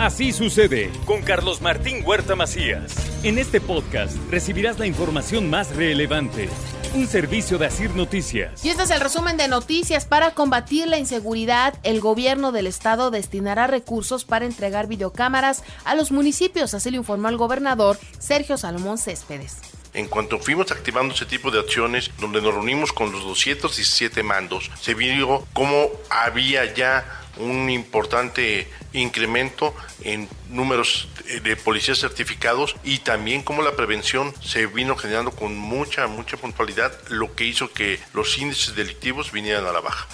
Así sucede con Carlos Martín Huerta Macías. En este podcast recibirás la información más relevante un servicio de Asir Noticias. Y este es el resumen de noticias. Para combatir la inseguridad, el gobierno del estado destinará recursos para entregar videocámaras a los municipios, así lo informó el gobernador Sergio Salomón Céspedes. En cuanto fuimos activando ese tipo de acciones, donde nos reunimos con los 217 mandos, se vio cómo había ya un importante incremento en números de policías certificados y también como la prevención se vino generando con mucha, mucha puntualidad, lo que hizo que los índices delictivos vinieran a la baja.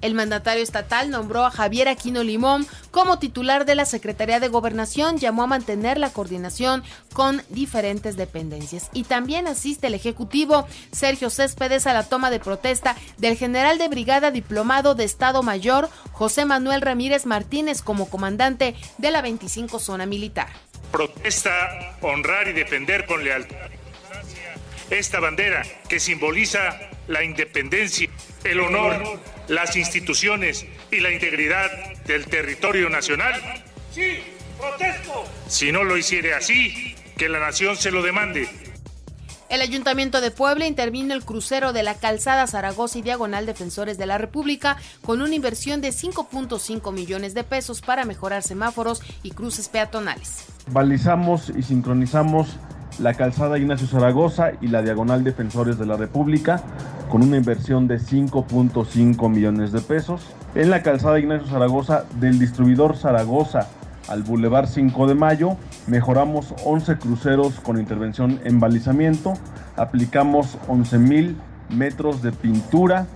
El mandatario estatal nombró a Javier Aquino Limón como titular de la Secretaría de Gobernación, llamó a mantener la coordinación con diferentes dependencias. Y también asiste el Ejecutivo Sergio Céspedes a la toma de protesta del general de brigada diplomado de Estado Mayor José Manuel Ramírez Martínez como comandante de la 25 Zona Militar. Protesta honrar y defender con lealtad esta bandera que simboliza la independencia, el honor las instituciones y la integridad del territorio nacional? Sí, protesto. Si no lo hiciere así, que la nación se lo demande. El Ayuntamiento de Puebla intervino el crucero de la calzada Zaragoza y Diagonal Defensores de la República con una inversión de 5.5 millones de pesos para mejorar semáforos y cruces peatonales. Balizamos y sincronizamos la calzada Ignacio Zaragoza y la Diagonal Defensores de la República con una inversión de 5.5 millones de pesos. En la calzada Ignacio Zaragoza del distribuidor Zaragoza al Boulevard 5 de Mayo mejoramos 11 cruceros con intervención en balizamiento, aplicamos 11.000 metros de pintura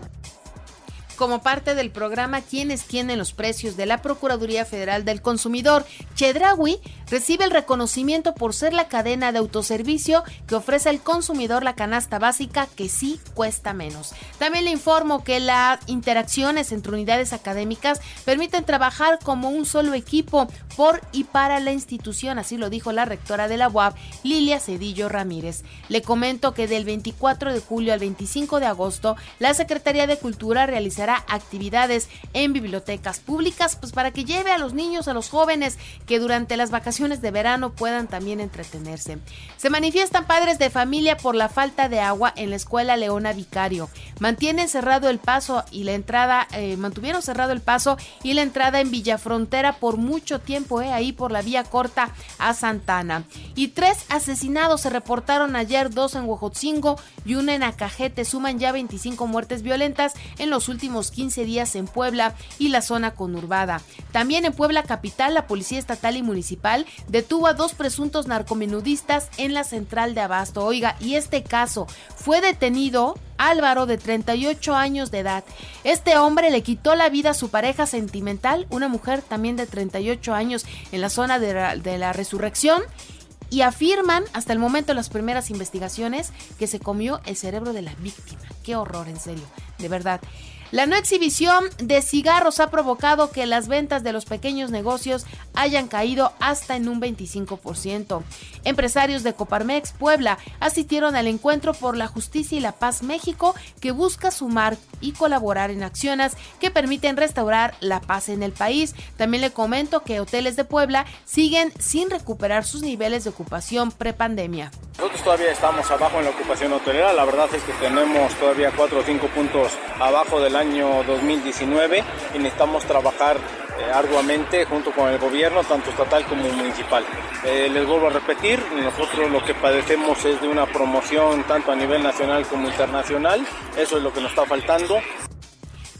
como parte del programa Quienes tienen los precios de la Procuraduría Federal del Consumidor. Chedraui recibe el reconocimiento por ser la cadena de autoservicio que ofrece al consumidor la canasta básica que sí cuesta menos. También le informo que las interacciones entre unidades académicas permiten trabajar como un solo equipo por y para la institución, así lo dijo la rectora de la UAP, Lilia Cedillo Ramírez. Le comento que del 24 de julio al 25 de agosto, la Secretaría de Cultura realizará actividades en bibliotecas públicas, pues para que lleve a los niños, a los jóvenes que durante las vacaciones de verano puedan también entretenerse. Se manifiestan padres de familia por la falta de agua en la escuela Leona Vicario. Mantienen cerrado el paso y la entrada, eh, mantuvieron cerrado el paso y la entrada en Villafrontera por mucho tiempo eh, ahí por la vía corta a Santana. Y tres asesinados se reportaron ayer, dos en Huejotzingo y una en Acajete. Suman ya 25 muertes violentas en los últimos 15 días en Puebla y la zona conurbada. También en Puebla capital, la Policía Estatal y Municipal detuvo a dos presuntos narcomenudistas en la central de Abasto. Oiga, y este caso fue detenido Álvaro, de 38 años de edad. Este hombre le quitó la vida a su pareja sentimental, una mujer también de 38 años, en la zona de la, de la resurrección. Y afirman, hasta el momento las primeras investigaciones, que se comió el cerebro de la víctima. Qué horror, en serio, de verdad. La no exhibición de cigarros ha provocado que las ventas de los pequeños negocios hayan caído hasta en un 25%. Empresarios de Coparmex Puebla asistieron al encuentro por la justicia y la paz México que busca sumar y colaborar en acciones que permiten restaurar la paz en el país. También le comento que hoteles de Puebla siguen sin recuperar sus niveles de ocupación prepandemia. Nosotros todavía estamos abajo en la ocupación hotelera, la verdad es que tenemos todavía 4 o 5 puntos abajo del año 2019 y necesitamos trabajar eh, arduamente junto con el gobierno, tanto estatal como municipal. Eh, les vuelvo a repetir, nosotros lo que padecemos es de una promoción tanto a nivel nacional como internacional, eso es lo que nos está faltando.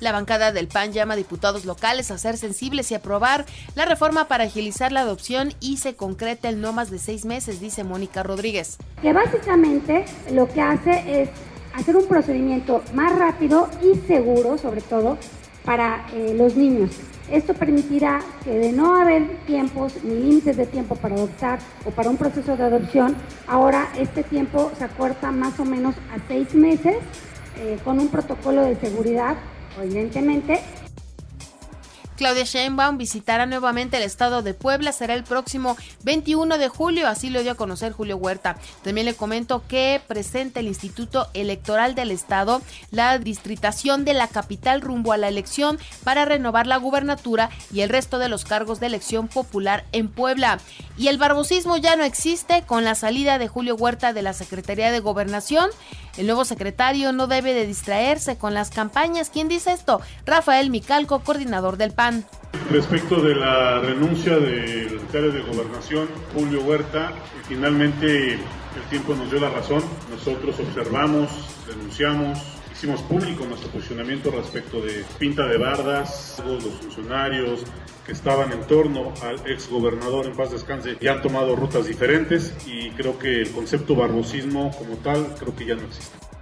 La bancada del PAN llama a diputados locales a ser sensibles y aprobar la reforma para agilizar la adopción y se concreta en no más de seis meses, dice Mónica Rodríguez. Que básicamente lo que hace es hacer un procedimiento más rápido y seguro, sobre todo, para eh, los niños. Esto permitirá que de no haber tiempos ni límites de tiempo para adoptar o para un proceso de adopción, ahora este tiempo se acorta más o menos a seis meses eh, con un protocolo de seguridad, evidentemente, Claudia Sheinbaum visitará nuevamente el estado de Puebla, será el próximo 21 de julio, así lo dio a conocer Julio Huerta. También le comento que presenta el Instituto Electoral del Estado la distritación de la capital rumbo a la elección para renovar la gubernatura y el resto de los cargos de elección popular en Puebla. Y el barbosismo ya no existe con la salida de Julio Huerta de la Secretaría de Gobernación. El nuevo secretario no debe de distraerse con las campañas. ¿Quién dice esto? Rafael Micalco, coordinador del PAN. Respecto de la renuncia del secretario de Gobernación, Julio Huerta, finalmente el tiempo nos dio la razón. Nosotros observamos, denunciamos, hicimos público nuestro posicionamiento respecto de pinta de bardas, todos los funcionarios que estaban en torno al ex gobernador en paz descanse ya han tomado rutas diferentes y creo que el concepto barbosismo como tal creo que ya no existe.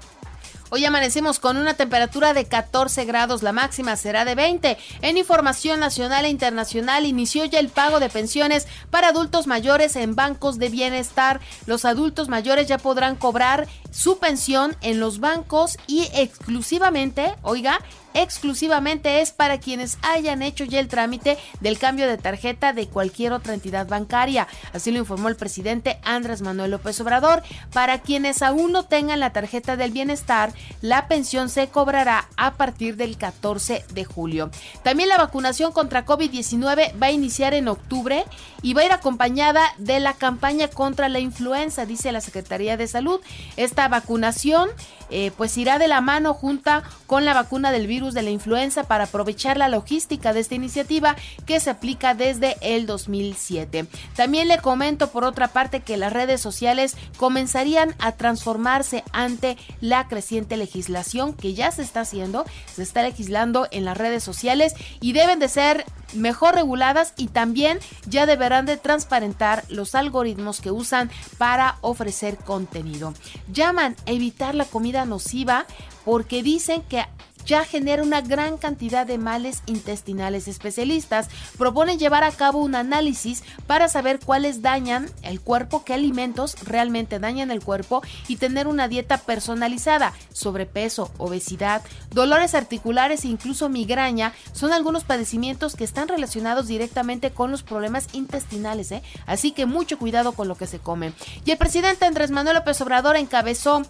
Hoy amanecemos con una temperatura de 14 grados, la máxima será de 20. En información nacional e internacional inició ya el pago de pensiones para adultos mayores en bancos de bienestar. Los adultos mayores ya podrán cobrar su pensión en los bancos y exclusivamente, oiga, exclusivamente es para quienes hayan hecho ya el trámite del cambio de tarjeta de cualquier otra entidad bancaria. Así lo informó el presidente Andrés Manuel López Obrador. Para quienes aún no tengan la tarjeta del bienestar, la pensión se cobrará a partir del 14 de julio. También la vacunación contra COVID-19 va a iniciar en octubre y va a ir acompañada de la campaña contra la influenza, dice la Secretaría de Salud. Esta vacunación eh, pues irá de la mano junta con la vacuna del virus de la influenza para aprovechar la logística de esta iniciativa que se aplica desde el 2007. También le comento por otra parte que las redes sociales comenzarían a transformarse ante la creciente legislación que ya se está haciendo, se está legislando en las redes sociales y deben de ser mejor reguladas y también ya deberán de transparentar los algoritmos que usan para ofrecer contenido. Llaman a evitar la comida nociva porque dicen que ya genera una gran cantidad de males intestinales. Especialistas proponen llevar a cabo un análisis para saber cuáles dañan el cuerpo, qué alimentos realmente dañan el cuerpo y tener una dieta personalizada. Sobrepeso, obesidad, dolores articulares e incluso migraña son algunos padecimientos que están relacionados directamente con los problemas intestinales. ¿eh? Así que mucho cuidado con lo que se come. Y el presidente Andrés Manuel López Obrador encabezó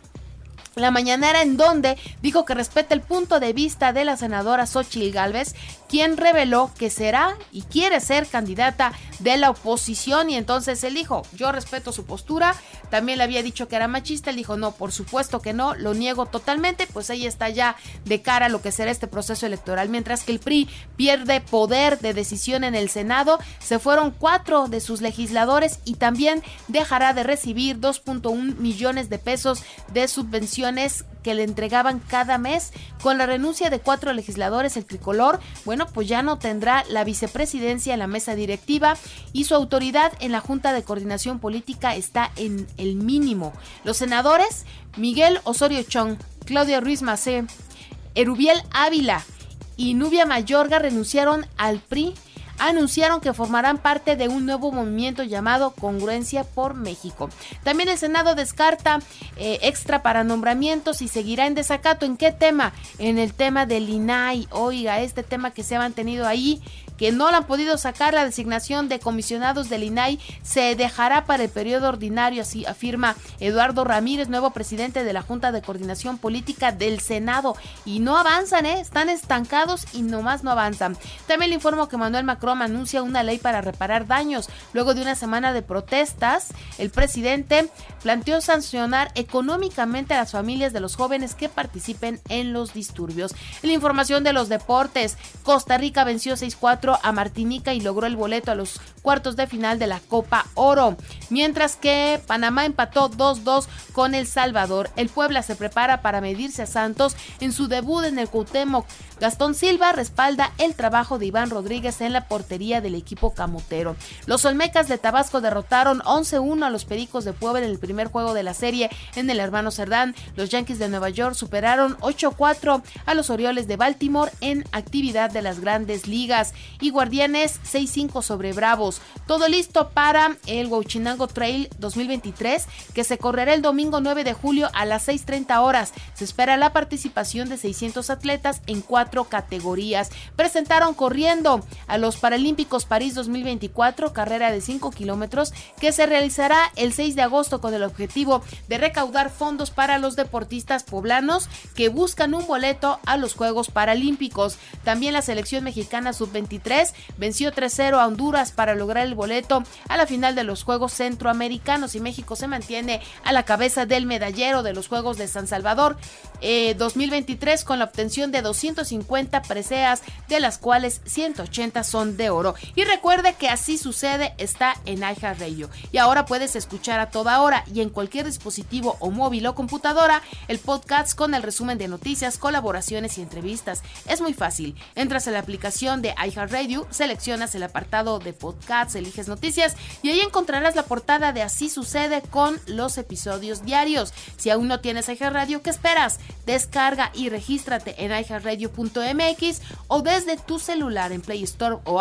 la mañanera en donde dijo que respeta el punto de vista de la senadora Xochitl Gálvez, quien reveló que será y quiere ser candidata de la oposición. Y entonces él dijo, yo respeto su postura, también le había dicho que era machista, él dijo, no, por supuesto que no, lo niego totalmente, pues ella está ya de cara a lo que será este proceso electoral, mientras que el PRI pierde poder de decisión en el Senado, se fueron cuatro de sus legisladores y también dejará de recibir 2.1 millones de pesos de subvención que le entregaban cada mes. Con la renuncia de cuatro legisladores, el tricolor, bueno, pues ya no tendrá la vicepresidencia en la mesa directiva y su autoridad en la Junta de Coordinación Política está en el mínimo. Los senadores, Miguel Osorio Chong, Claudia Ruiz Macé, Erubiel Ávila y Nubia Mayorga renunciaron al PRI anunciaron que formarán parte de un nuevo movimiento llamado Congruencia por México. También el Senado descarta eh, extra para nombramientos y seguirá en desacato. ¿En qué tema? En el tema del INAI. Oiga, este tema que se ha mantenido ahí que no le han podido sacar la designación de comisionados del INAI se dejará para el periodo ordinario, así afirma Eduardo Ramírez, nuevo presidente de la Junta de Coordinación Política del Senado. Y no avanzan, ¿eh? están estancados y nomás no avanzan. También le informo que Manuel Macron anuncia una ley para reparar daños. Luego de una semana de protestas, el presidente planteó sancionar económicamente a las familias de los jóvenes que participen en los disturbios. La información de los deportes, Costa Rica venció 6-4 a Martinica y logró el boleto a los cuartos de final de la Copa Oro. Mientras que Panamá empató 2-2 con El Salvador. El Puebla se prepara para medirse a Santos en su debut en el Cuauhtémoc. Gastón Silva respalda el trabajo de Iván Rodríguez en la portería del equipo camotero. Los Olmecas de Tabasco derrotaron 11-1 a los Pericos de Puebla en el primer juego de la serie en el hermano Cerdán. Los Yankees de Nueva York superaron 8-4 a los Orioles de Baltimore en actividad de las grandes ligas. y Guardianes 6-5 sobre Bravos. Todo listo para el Huachinango Trail 2023 que se correrá el domingo 9 de julio a las 6.30 horas. Se espera la participación de 600 atletas en cuatro categorías. Presentaron corriendo a los Paralímpicos París 2024, carrera de 5 kilómetros, que se realizará el 6 de agosto con el objetivo de recaudar fondos para los deportistas poblanos que buscan un boleto a los Juegos Paralímpicos. También la selección mexicana sub-23 venció 3-0 a Honduras para lograr el boleto a la final de los Juegos Centroamericanos y México se mantiene a la cabeza del medallero de los Juegos de San Salvador 2023 eh, con la obtención de 250 preseas, de las cuales 180 son de oro. Y recuerde que así sucede está en iHeartRadio. Y ahora puedes escuchar a toda hora y en cualquier dispositivo o móvil o computadora el podcast con el resumen de noticias, colaboraciones y entrevistas. Es muy fácil. Entras a la aplicación de iHeartRadio, seleccionas el apartado de podcasts, eliges noticias y ahí encontrarás la portada de Así sucede con los episodios diarios. Si aún no tienes iHeartRadio, ¿qué esperas? Descarga y regístrate en iHeartRadio.mx o desde tu celular en Play Store